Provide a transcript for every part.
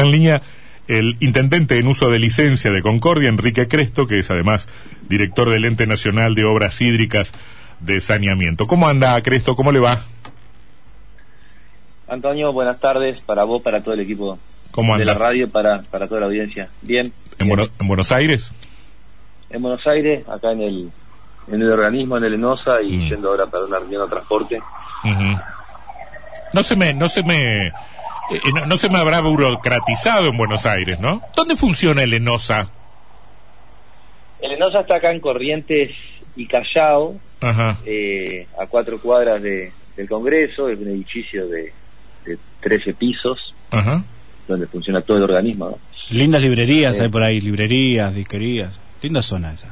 Está en línea el intendente en uso de licencia de Concordia, Enrique Cresto, que es además director del Ente Nacional de Obras Hídricas de Saneamiento. ¿Cómo anda, Cresto? ¿Cómo le va? Antonio, buenas tardes para vos, para todo el equipo ¿Cómo de la radio, para, para toda la audiencia. Bien. ¿En, Bueno- en Buenos Aires? En Buenos Aires, acá en el, en el organismo, en el ENOSA, y Mm. yendo ahora para una reunión de transporte. No se me, no se me, eh, no, no se me habrá burocratizado en Buenos Aires, ¿no? ¿Dónde funciona el ENOSA? El ENOSA está acá en Corrientes y Callao, Ajá. eh, a cuatro cuadras de, del Congreso, es un edificio de, de 13 pisos, Ajá. donde funciona todo el organismo. ¿no? Lindas librerías hay por ahí, librerías, disquerías. Linda zona esa.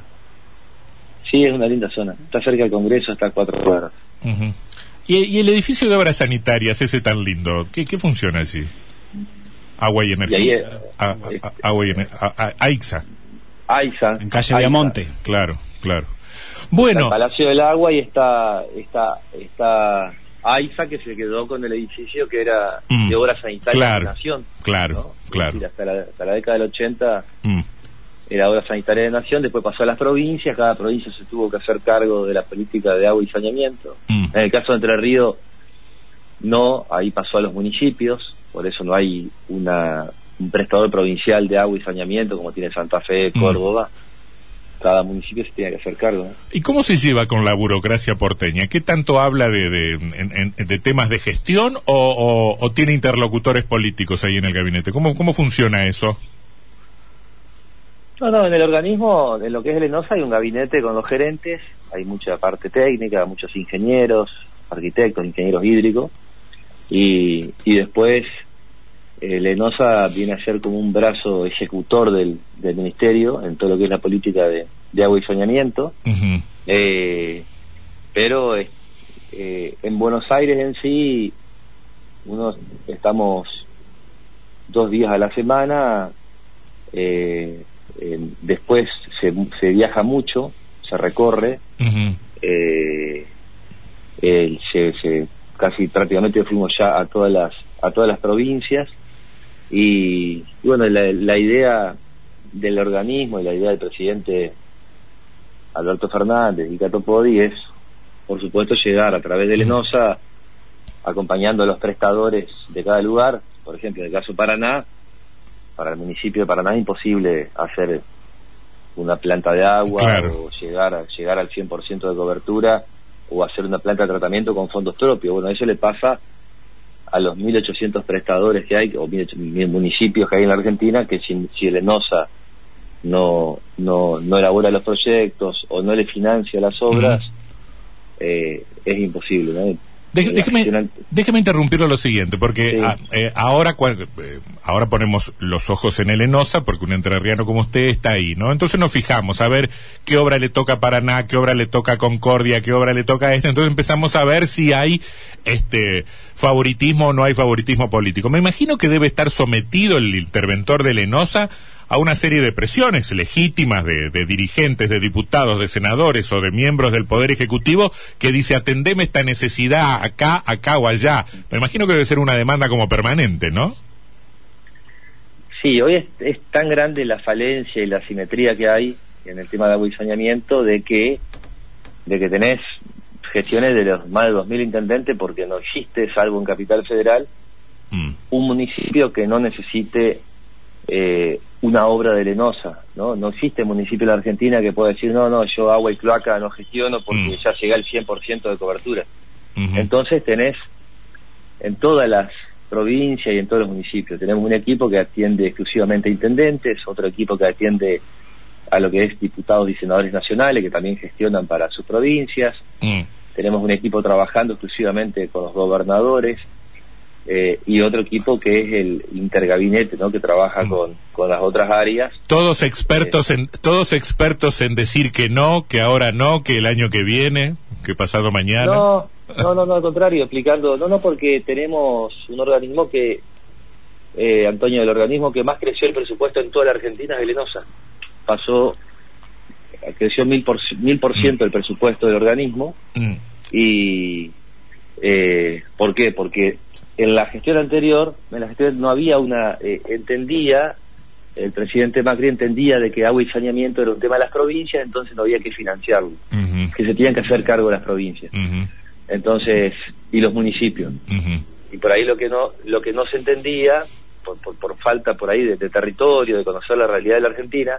Sí, es una linda zona. Está cerca del Congreso, está a cuatro cuadras. ¿Y, y el edificio de obras sanitarias, ese tan lindo, ¿qué, qué funciona allí? Agua y energía. Y ahí, eh, A- a- agua y AIXA, AISA. En calle. Viamonte. claro, claro. Está Bueno, el Palacio del Agua y está, está, está AISA que se quedó con el edificio que era Mm, de obra sanitaria claro, de la Nación. claro, ¿no? claro. Decir, hasta, la, hasta la década del 80 mm, era obra sanitaria de Nación, después pasó a las provincias, cada provincia se tuvo que hacer cargo de la política de agua y saneamiento. mm, En el caso de Entre Ríos, no, ahí pasó a los municipios, por eso no hay una, un prestador provincial de agua y saneamiento como tiene Santa Fe, Mm. Córdoba. Cada municipio se tiene que hacer cargo. ¿no? ¿Y cómo se lleva con la burocracia porteña? ¿Qué tanto habla de, de, en- en- de temas de gestión o, o- o tiene interlocutores políticos ahí en el gabinete? ¿Cómo, cómo funciona eso? No, no, en el organismo, en lo que es el ENOSA, hay un gabinete con los gerentes, hay mucha parte técnica, muchos ingenieros, arquitectos, ingenieros hídricos, y, y después el ENOSA viene a ser como un brazo ejecutor del, del ministerio en todo lo que es la política de, de agua y saneamiento, Ujú, eh, pero eh, en Buenos Aires en sí, uno estamos dos días a la semana, eh, eh, después se, se viaja mucho, se recorre, eh, se, se- casi prácticamente fuimos ya a todas las a todas las provincias. Y, y bueno la, la idea del organismo y la idea del presidente Alberto Fernández y Cato Podi es por supuesto llegar a través del ENOSA acompañando a los prestadores de cada lugar por ejemplo en el caso de Paraná para el municipio de Paraná es imposible hacer una planta de agua Claro. o llegar a, llegar al 100% de cobertura o hacer una planta de tratamiento con fondos propios. Bueno, eso le pasa a los 1.800 prestadores que hay, o 1.800 municipios que hay en la Argentina, que si, si el ENOSA no, no, no elabora los proyectos o no le financia las obras, eh, es imposible. ¿no? Déjeme, interrumpirlo lo siguiente, porque Sí. a- eh, ahora, cua- eh, ahora ponemos los ojos en el ENOSA, porque un entrerriano como usted está ahí, ¿no? Entonces nos fijamos a ver qué obra le toca a Paraná, qué obra le toca a Concordia, qué obra le toca a este, entonces empezamos a ver si hay este favoritismo o no hay favoritismo político. Me imagino que debe estar sometido el interventor del ENOSA a una serie de presiones legítimas de, de dirigentes, de diputados, de senadores o de miembros del Poder Ejecutivo que dice atendeme esta necesidad acá, acá o allá. Me imagino que debe ser una demanda como permanente, ¿no? Sí, hoy es, es tan grande la falencia y la simetría que hay en el tema de agua y saneamiento de que, de que tenés gestiones de los más de 2.000 intendentes porque no existe, salvo en Capital Federal, Mm, un municipio que no necesite eh, una obra de Lenosa, ¿no? No existe municipio en la Argentina que pueda decir, no, no, yo agua y cloaca no gestiono porque Mm. ya llega al 100% de cobertura. Entonces tenés en todas las provincias y en todos los municipios, tenemos un equipo que atiende exclusivamente a intendentes, otro equipo que atiende a lo que es diputados y senadores nacionales que también gestionan para sus provincias, Mm, tenemos un equipo trabajando exclusivamente con los gobernadores eh, y otro equipo que es el intergabinete, ¿no? que trabaja Mm. con, con las otras áreas. Todos expertos en todos expertos en decir que no, que ahora no, que el año que viene, que pasado mañana. No, no, no, no, al contrario, explicando, no, no, porque tenemos un organismo que, eh, Antonio, el organismo que más creció el presupuesto en toda la Argentina es el ENOSA. Pasó, creció mil por, mil por ciento el presupuesto del organismo Mm, y, eh, ¿por qué? Porque en la gestión anterior, en la gestión no había una, eh, entendía, el presidente Macri entendía de que agua y saneamiento era un tema de las provincias, entonces no había que financiarlo, que se tenían que hacer cargo las provincias. Entonces, y los municipios. Y por ahí lo que no, lo que no se entendía, por, por, por falta por ahí de, de territorio, de conocer la realidad de la Argentina,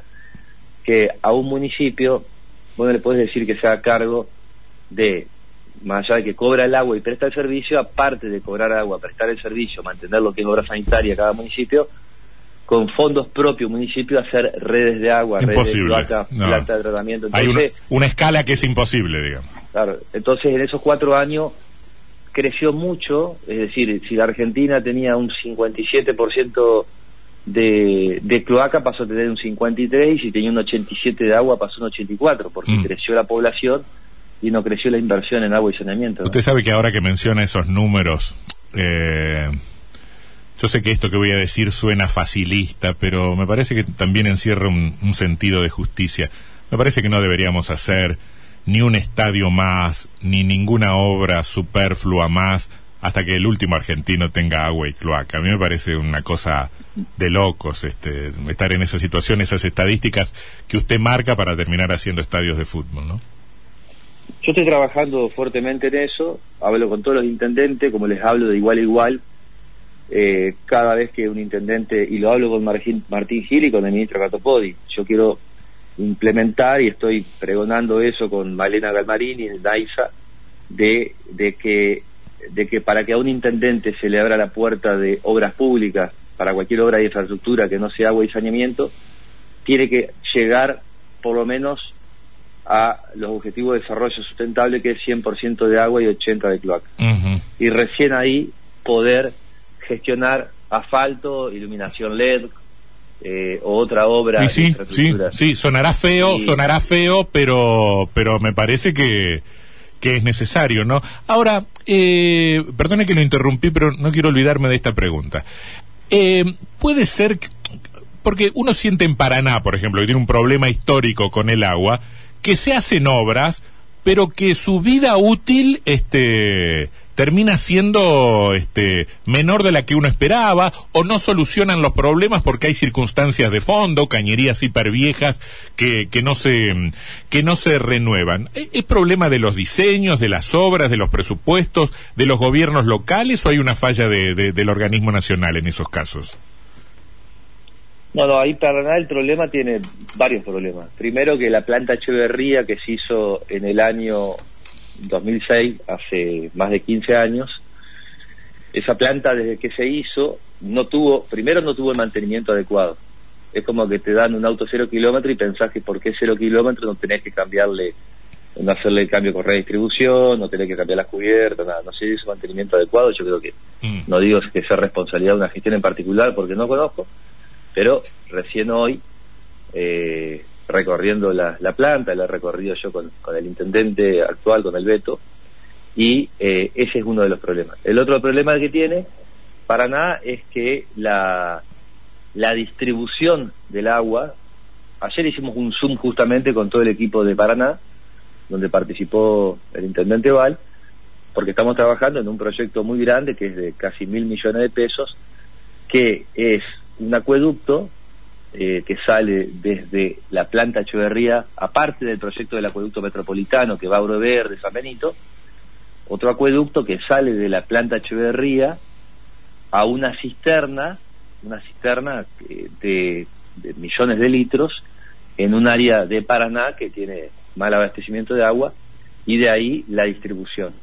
que a un municipio, vos no le podés decir que se haga cargo de, más allá de que cobra el agua y presta el servicio, aparte de cobrar agua, prestar el servicio, mantener lo que es obra sanitaria cada municipio, con fondos propios municipio hacer redes de agua, redes de cloaca, No. planta de tratamiento. Hay una escala que es imposible, digamos. Claro, entonces en esos cuatro años creció mucho, es decir, si la Argentina tenía un 57% de, de cloaca pasó a tener un 53 y si tenía un 87 de agua pasó a un 84 porque Mm. creció la población y no creció la inversión en agua y saneamiento. Usted sabe que ahora que menciona esos números, eh, yo sé que esto que voy a decir suena facilista, pero me parece que también encierra un, un sentido de justicia. Me parece que no deberíamos hacer ni un estadio más, ni ninguna obra superflua más, hasta que el último argentino tenga agua y cloaca. A mí me parece una cosa de locos este, estar en esa situación, esas estadísticas que usted marca para terminar haciendo estadios de fútbol, ¿no? Yo estoy trabajando fuertemente en eso, hablo con todos los intendentes, como les hablo de igual a igual, eh, cada vez que un intendente, y lo hablo con Martín, Gil y con el ministro Catopodi, yo quiero implementar y estoy pregonando eso con Malena Galmarini y Daisa, de, de, que, de que para que a un intendente se le abra la puerta de obras públicas, para cualquier obra de infraestructura que no sea agua y saneamiento, tiene que llegar por lo menos a los objetivos de desarrollo sustentable que es 100% de agua y 80% de cloaca. Y recién ahí poder gestionar asfalto, iluminación LED eh, o otra obra Y de sí, sí, sí, sonará feo, sonará feo, pero, pero me parece que, que es necesario, ¿no? Ahora, eh, perdone que lo interrumpí, pero no quiero olvidarme de esta pregunta. Eh, puede ser, que- porque uno siente en Paraná, por ejemplo, que tiene un problema histórico con el agua, que se hacen obras, pero que su vida útil, este, termina siendo este menor de la que uno esperaba o no solucionan los problemas porque hay circunstancias de fondo, cañerías hiperviejas que, que no se que no se renuevan. ¿Es, problema de los diseños, de las obras, de los presupuestos, de los gobiernos locales o hay una falla de- del organismo nacional en esos casos? No, no, ahí Paraná el problema tiene varios problemas. Primero que la planta Echeverría que se hizo en el año 2006, hace más de 15 años, esa planta desde que se hizo no tuvo, primero no tuvo el mantenimiento adecuado. Es como que te dan un auto cero kilómetro y pensás que porque es cero kilómetro no tenés que cambiarle, no hacerle el cambio con redistribución, no tenés que cambiar las cubiertas, nada, no se hizo mantenimiento adecuado, yo creo que Mm. no digo que sea responsabilidad de una gestión en particular porque no conozco, pero recién hoy, eh, recorriendo la, la planta, la he recorrido yo con, con el intendente actual, con el Beto, y eh, ese es uno de los problemas. El otro problema que tiene Paraná es que la, la distribución del agua, ayer hicimos un Zoom justamente con todo el equipo de Paraná, donde participó el intendente Val, porque estamos trabajando en un proyecto muy grande que es de casi mil millones de pesos, que es un acueducto eh, que sale desde la planta Echeverría, aparte del proyecto del acueducto metropolitano que va a Verde, San Benito, otro acueducto que sale de la planta Echeverría a una cisterna, una cisterna eh, de, de millones de litros en un área de Paraná que tiene mal abastecimiento de agua y de ahí la distribución.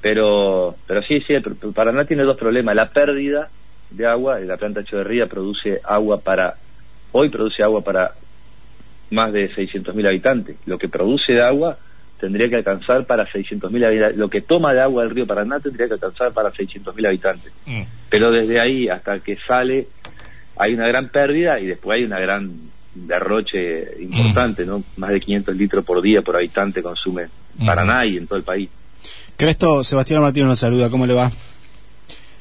Pero, pero sí, sí, Paraná tiene dos problemas. La pérdida de agua, la planta Echeverría produce agua para, hoy produce agua para más de 600.000 habitantes. Lo que produce de agua tendría que alcanzar para 600.000 habitantes. Lo que toma de agua del río Paraná tendría que alcanzar para 600.000 habitantes. Mm. Pero desde ahí hasta que sale hay una gran pérdida y después hay una gran derroche importante, ¿no? Más de 500 litros por día por habitante consume Mm. Paraná y en todo el país. Cresto, Sebastián Martínez nos saluda, ¿cómo le va?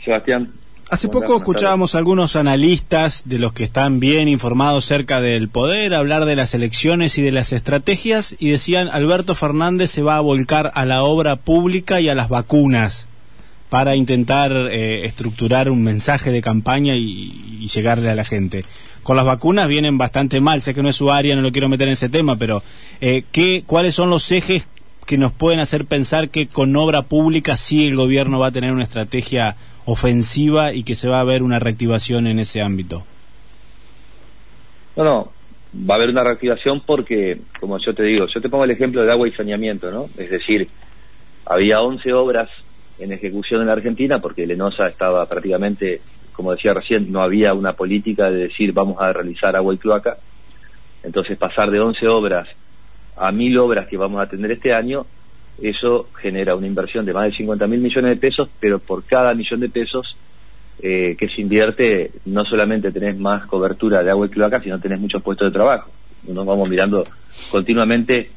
Sebastián. Hace ¿cómo poco escuchábamos a algunos analistas de los que están bien informados cerca del poder hablar de las elecciones y de las estrategias y decían Alberto Fernández se va a volcar a la obra pública y a las vacunas. para intentar eh, estructurar un mensaje de campaña y, y, llegarle a la gente. Con las vacunas vienen bastante mal, sé que no es su área, no lo quiero meter en ese tema, pero eh, ¿qué, ¿cuáles son los ejes que nos pueden hacer pensar que con obra pública sí el gobierno va a tener una estrategia ofensiva y que se va a ver una reactivación en ese ámbito? No, no, va a haber una reactivación porque, como yo te digo, yo te pongo el ejemplo de agua y saneamiento, ¿no? Es decir, había 11 obras en ejecución en la Argentina porque Lenosa estaba prácticamente, como decía recién, no había una política de decir vamos a realizar agua y cloaca. Entonces pasar de 11 obras a mil obras que vamos a tener este año, eso genera una inversión de más de 50 mil millones de pesos, pero por cada millón de pesos eh, que se invierte, no solamente tenés más cobertura de agua y cloaca, sino tenés muchos puestos de trabajo. Nos vamos mirando continuamente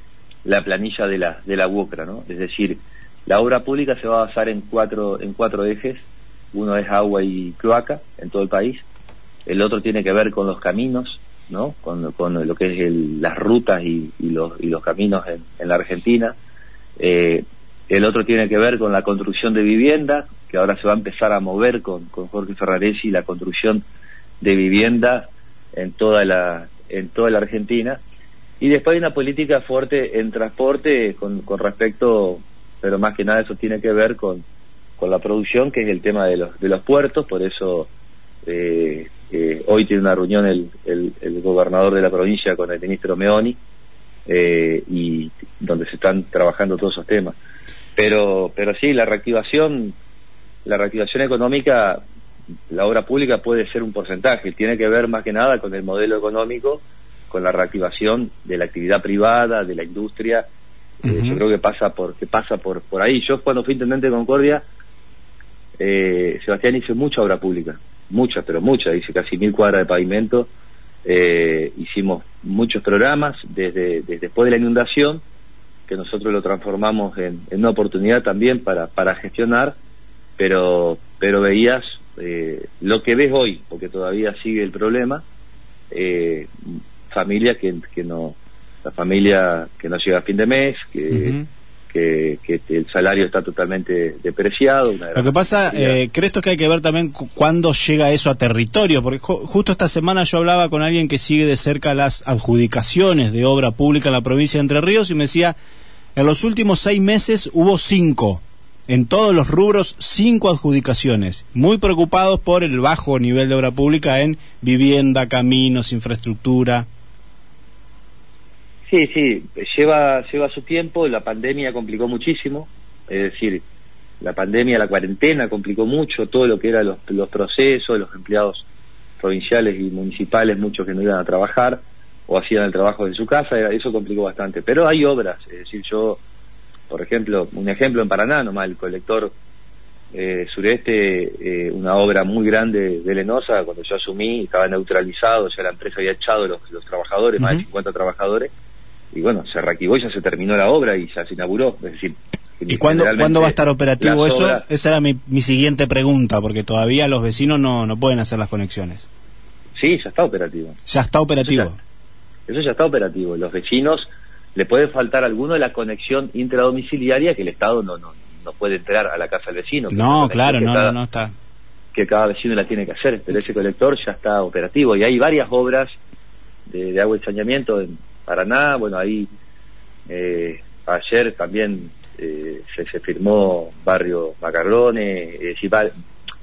la planilla de la, de la UOCRA, ¿no? Es decir, la obra pública se va a basar en cuatro, en cuatro ejes. Uno es agua y cloaca en todo el país. El otro tiene que ver con los caminos, ¿no? Con, con lo que es el, las rutas y, los, y los caminos en la Argentina. Eh, el otro tiene que ver con la construcción de vivienda, que ahora se va a empezar a mover con, con Jorge Ferraresi la construcción de vivienda en toda la, en toda la Argentina. Y después hay una política fuerte en transporte con, con respecto, pero más que nada eso tiene que ver con, con la producción, que es el tema de los, de los puertos, por eso eh, eh, hoy tiene una reunión el, el, gobernador de la provincia con el ministro Meoni, y donde se están trabajando todos esos temas. Pero, pero sí, la reactivación, la reactivación económica, la obra pública puede ser un porcentaje, tiene que ver más que nada con el modelo económico, con la reactivación de la actividad privada, de la industria, uh -huh. eh, yo creo que pasa por, que pasa por, por ahí. Yo cuando fui intendente de Concordia, eh, Sebastián hizo mucha obra pública, mucha, pero mucha, hice casi mil cuadras de pavimento, eh, hicimos muchos programas desde, desde después de la inundación, que nosotros lo transformamos en, en una oportunidad también para, para gestionar, pero, pero veías eh, lo que ves hoy, porque todavía sigue el problema, eh, familia que, que no, la familia que no llega a fin de mes, que, uh -huh. que, que, el salario está totalmente depreciado. Lo que pasa, eh, creo que hay que ver también cuándo llega eso a territorio, porque ju justo esta semana yo hablaba con alguien que sigue de cerca las adjudicaciones de obra pública en la provincia de Entre Ríos y me decía, en los últimos seis meses hubo cinco. En todos los rubros cinco adjudicaciones, muy preocupados por el bajo nivel de obra pública en vivienda, caminos, infraestructura. Sí, sí, lleva, lleva su tiempo, la pandemia complicó muchísimo, es decir, la pandemia, la cuarentena complicó mucho todo lo que eran los, los procesos, los empleados provinciales y municipales, muchos que no iban a trabajar o hacían el trabajo en su casa, eso complicó bastante. Pero hay obras, es decir, yo por ejemplo, un ejemplo en Paraná, nomás el colector eh, sureste, eh, una obra muy grande de Lenosa, cuando yo asumí, estaba neutralizado, ya la empresa había echado los, los trabajadores, uh -huh. más de 50 trabajadores, y bueno, se reactivó y ya se terminó la obra y ya se inauguró, es decir... ¿Y cuándo, ¿cuándo va a estar operativo eso? Obras... Esa era mi, mi, siguiente pregunta, porque todavía los vecinos no, no pueden hacer las conexiones. Sí, ya está operativo. Ya está operativo. Eso ya está operativo. Los vecinos le puede faltar alguno de la conexión intradomiciliaria que el Estado no, no, no puede entrar a la casa del vecino. No, claro, no, cada, no está. Que cada vecino la tiene que hacer, pero ese colector ya está operativo y hay varias obras de, de agua y saneamiento en Paraná, bueno, ahí eh, ayer también eh, se, se, firmó barrio Macarrone, es decir, va,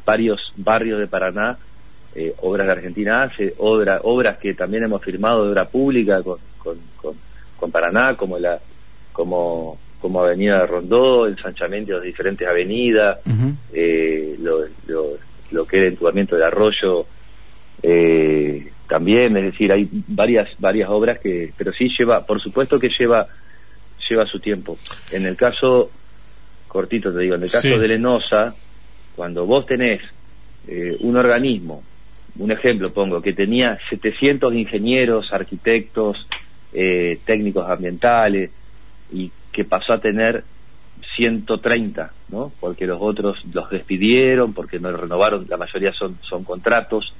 varios barrios de Paraná, eh, obras de Argentina hace, obra, obras que también hemos firmado de obra pública con, con, con con Paraná, como la como como Avenida de Rondó, ensanchamiento de diferentes avenidas, uh -huh. eh, lo, lo, lo, que era el entubamiento del arroyo, eh, también, es decir, hay varias varias obras que, pero sí lleva, por supuesto que lleva lleva su tiempo. En el caso, cortito te digo, en el caso sí. de Lenosa, cuando vos tenés eh, un organismo, un ejemplo pongo, que tenía 700 ingenieros, arquitectos, eh, técnicos ambientales y que pasó a tener 130, ¿no? Porque los otros los despidieron, porque no renovaron, la mayoría son, son contratos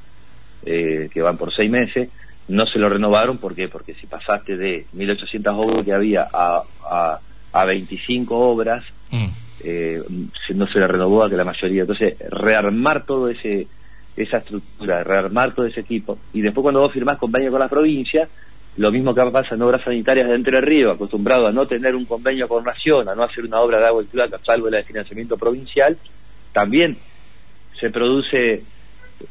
eh, que van por seis meses, no se lo renovaron, ¿por qué? Porque si pasaste de 1800 obras que había a, a, a 25 obras, mm. eh, no se le renovó a que la mayoría. Entonces, rearmar todo ese esa estructura, rearmar todo ese equipo. Y después cuando vos firmás convenio con la provincia, lo mismo que pasa en obras sanitarias de Entre Ríos, acostumbrado a no tener un convenio con Nación, a no hacer una obra de agua y plata, salvo de financiamiento provincial, también se produce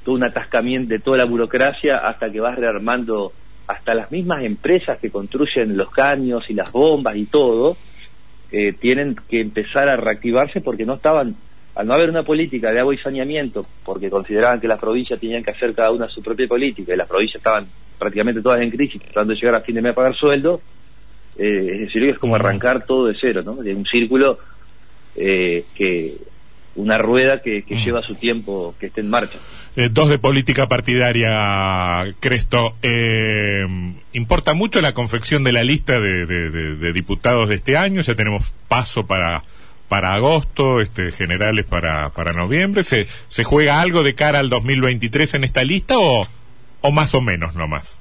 todo un atascamiento de toda la burocracia hasta que vas rearmando hasta las mismas empresas que construyen los caños y las bombas y todo, eh, tienen que empezar a reactivarse porque no estaban, al no haber una política de agua y saneamiento, porque consideraban que las provincias tenían que hacer cada una su propia política y las provincias estaban prácticamente todas en crisis, tratando de llegar a fin de mes a pagar sueldo, eh, es decir, es como arrancar todo de cero, ¿no? De un círculo eh, que una rueda que, que lleva su tiempo que esté en marcha. Eh, dos de política partidaria, Cresto. Eh, ¿Importa mucho la confección de la lista de, de, de, de, diputados de este año? Ya tenemos paso para para agosto, este, generales para, para noviembre. ¿Se, ¿Se juega algo de cara al 2023 en esta lista o, o más o menos nomás?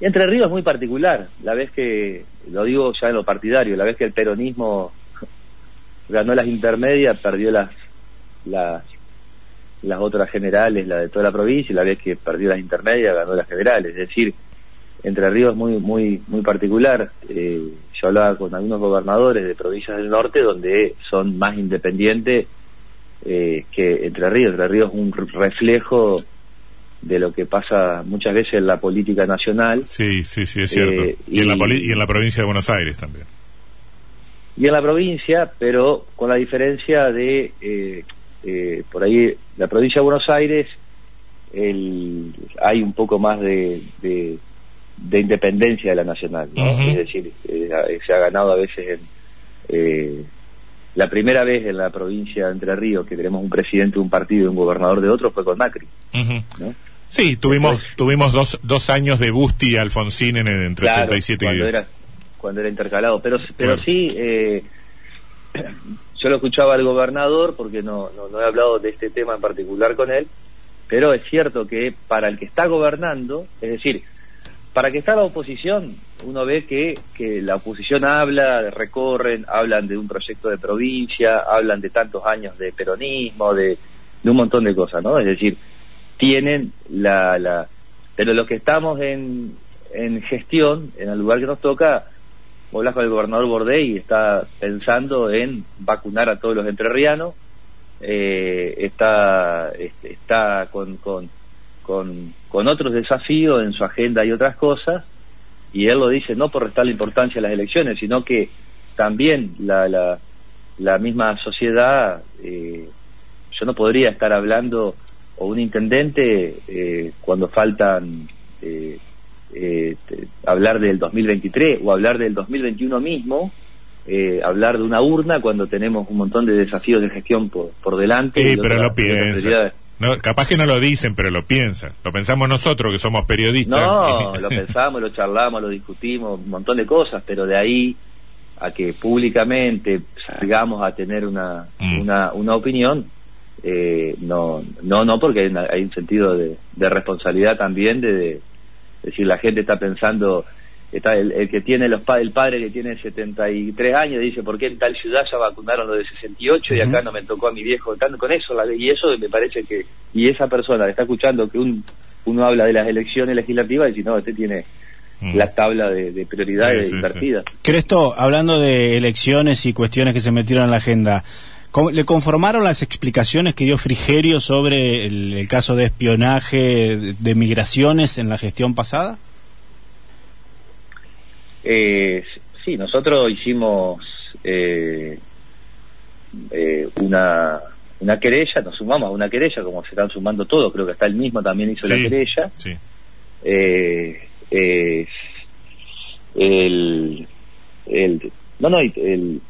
Entre Ríos es muy particular. La vez que, lo digo ya en lo partidario, la vez que el peronismo ganó las intermedias, perdió las, las, las otras generales, la de toda la provincia, y la vez que perdió las intermedias, ganó las generales. Es decir, Entre Ríos es muy, muy, muy particular. Eh, yo hablaba con algunos gobernadores de provincias del norte donde son más independientes eh, que Entre Ríos. Entre Ríos es un reflejo de lo que pasa muchas veces en la política nacional. Sí, sí, sí, es cierto. Eh, y, y, en la y en la provincia de Buenos Aires también y en la provincia, pero con la diferencia de, eh, eh, por ahí, la provincia de Buenos Aires, el, hay un poco más de, de, de, independencia de la nacional, ¿no? Uh -huh. Es decir, eh, se ha ganado a veces en, la primera vez en la provincia de Entre Ríos que tenemos un presidente de un partido y un gobernador de otro fue con Macri, uh -huh. ¿no? Sí, tuvimos Después, tuvimos dos, dos años de Busti y Alfonsín en, entre claro, 87 y... Era, cuando era intercalado, pero pero sí eh, yo lo escuchaba al gobernador porque no, no, no he hablado de este tema en particular con él, pero es cierto que para el que está gobernando, es decir, para que está la oposición, uno ve que, la oposición habla, recorren, hablan de un proyecto de provincia, hablan de tantos años de peronismo, de, un montón de cosas, ¿no? Es decir, tienen la, la pero los que estamos en, gestión, en el lugar que nos toca, hablas con el gobernador Bordey y está pensando en vacunar a todos los entrerrianos, eh, está, está con, con, con, con, otros desafíos en su agenda y otras cosas, y él lo dice no por restar la importancia a las elecciones, sino que también la, la, la misma sociedad, eh, yo no podría estar hablando, o un intendente, eh, cuando faltan eh, eh, hablar del 2023 o hablar del 2021 mismo, eh, hablar de una urna cuando tenemos un montón de desafíos de gestión por, por delante. Sí, pero lo piensan. No, capaz que no lo dicen, pero lo piensan. Lo pensamos nosotros que somos periodistas. No, lo pensamos, lo charlamos, lo discutimos, un montón de cosas, pero de ahí a que públicamente salgamos a tener una, mm. una, una opinión, eh, no, no, no, porque hay, hay un sentido de, de responsabilidad también de, de decir, la gente está pensando, está el, el que tiene los el padre que tiene 73 años dice, ¿por qué en tal ciudad ya vacunaron los de 68 uh -huh. y acá no me tocó a mi viejo? Con eso, la, y eso me parece que, y esa persona que está escuchando que un, uno habla de las elecciones legislativas y dice, no, este tiene mm. la tabla de, de prioridades sí, sí, invertidas. Sí. Cresto, hablando de elecciones y cuestiones que se metieron en la agenda, ¿Le conformaron las explicaciones que dio Frigerio sobre el, el caso de espionaje de, migraciones en la gestión pasada? Eh, sí, nosotros hicimos eh, eh, una, una querella, nos sumamos a una querella, como se están sumando todos, creo que está el mismo también hizo sí, la querella. Sí. Eh, el, el, no, no, el, el,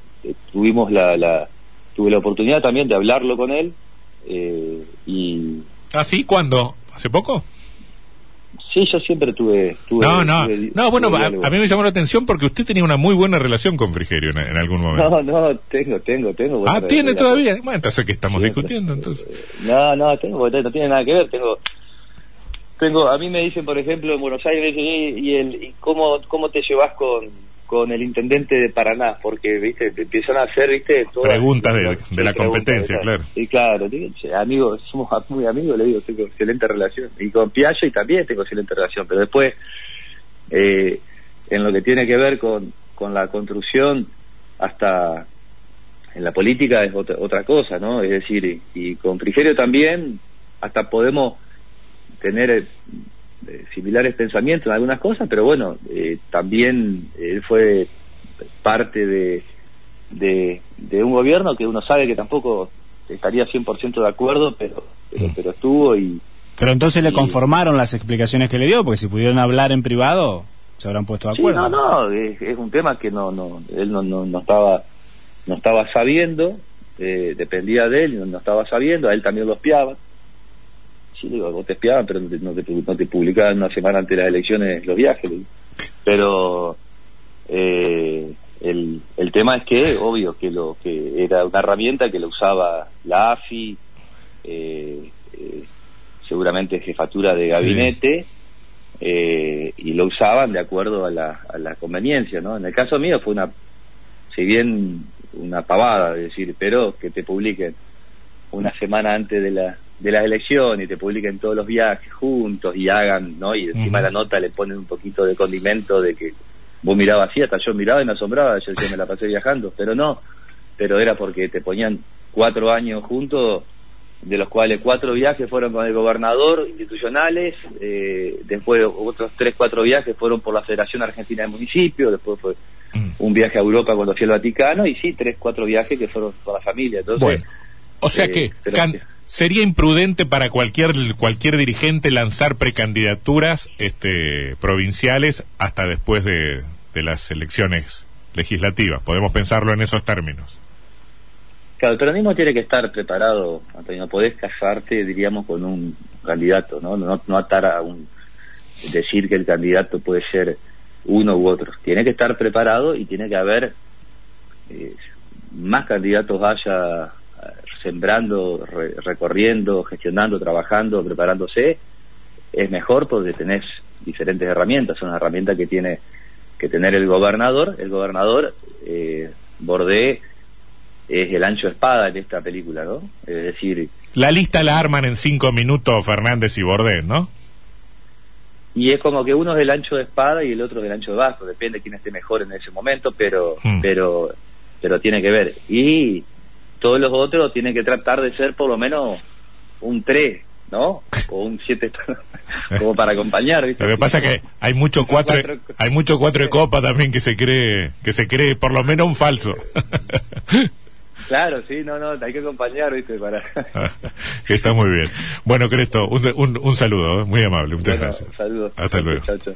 tuvimos la, la tuve la oportunidad también de hablarlo con él eh, y ¿Ah, sí? ¿Cuándo? ¿Hace poco? Sí, yo siempre tuve... tuve no, no, tuve, no, bueno, a, a, mí me llamó la atención porque usted tenía una muy buena relación con Frigerio en, en algún momento. No, no, tengo, tengo, tengo. Ah, ¿tiene todavía? Bueno, entonces, ¿qué estamos sí, discutiendo entonces? No, no, tengo, no tiene nada que ver, tengo... Tengo, a mí me dicen, por ejemplo, en Buenos Aires, y, el, y cómo, cómo te llevas con, con el intendente de Paraná, porque, viste, te empiezan a hacer, viste, todas- Preguntas de- de sí, la competencia, claro. Y claro, amigos, somos muy amigos, le digo, tengo excelente relación. Y con Piaggio y también tengo excelente relación, pero después, eh, en lo que tiene que ver con, con la construcción, hasta en la política es otra, otra cosa, ¿no? Es decir, y, y con Frigerio también, hasta podemos tener eh, eh, similares pensamientos en algunas cosas, pero bueno, eh, también él fue parte de, de, de un gobierno que uno sabe que tampoco estaría 100% de acuerdo, pero, pero, pero estuvo y, Pero entonces le Sí. conformaron las explicaciones que le dio, porque si pudieron hablar en privado, se habrán puesto de Sí, acuerdo. no, no, es, es un tema que no, no, él no, no, no estaba, no estaba sabiendo, eh, dependía de él, no, no estaba sabiendo, a él también lo espiaban. Sí, digo, vos te espiaban, pero no te, no te, no te publicaban una semana antes de las elecciones los viajes. digo. Pero eh, el, el tema es que, obvio, que lo que era una herramienta que lo usaba la AFI, eh, eh, seguramente jefatura de gabinete, y lo usaban de acuerdo a la, a la conveniencia, ¿no? En el caso mío fue una, si bien una pavada, es decir, pero que te publiquen una semana antes de la de la elección y te publiquen todos los viajes juntos y hagan, ¿no? Y encima la nota le ponen un poquito de condimento de que vos mirabas así, hasta yo miraba y me asombraba, yo decía, me la pasé viajando, pero no, pero era porque te ponían cuatro años juntos, de los cuales cuatro viajes fueron con el gobernador, institucionales, eh, después otros tres, cuatro viajes fueron por la Federación Argentina de Municipios, después fue Mm. un viaje a Europa cuando fui al Vaticano, y sí, tres, cuatro viajes que fueron por la familia. Entonces, Bueno, o sea eh, que pero can- que- sería imprudente para cualquier cualquier dirigente lanzar precandidaturas este, provinciales hasta después de, de las elecciones legislativas. Podemos pensarlo en esos términos. Claro, el peronismo tiene que estar preparado, Antonio, no podés casarte, diríamos, con un candidato, ¿no? No, no atar a un... decir que el candidato puede ser uno u otro. Tiene que estar preparado y tiene que haber eh, más candidatos haya sembrando, re- recorriendo, gestionando, trabajando, preparándose, es mejor porque tenés diferentes herramientas. Son herramientas que tiene que tener el gobernador. El gobernador, eh, Bordé, es el ancho de espada en esta película, ¿no? Es decir, La lista la arman en cinco minutos Fernández y Bordés, ¿no? y es como que uno es del ancho de espada y el otro del ancho de bajo, depende quién esté mejor en ese momento, pero Hmm. pero pero tiene que ver. Y todos los otros tienen que tratar de ser por lo menos un 3, ¿no? O un 7 como para acompañar, ¿viste? Lo que pasa que hay mucho cuatro, Cuatro- hay mucho cuatro de copa también que se cree, que se cree por lo menos un falso. Claro, sí, no, no, hay que acompañar, ¿viste? Para Está muy bien. Bueno, Cresto, un, un, un saludo, ¿eh? muy amable, muchas Bueno, gracias. Saludos. Hasta luego. Chao, chao.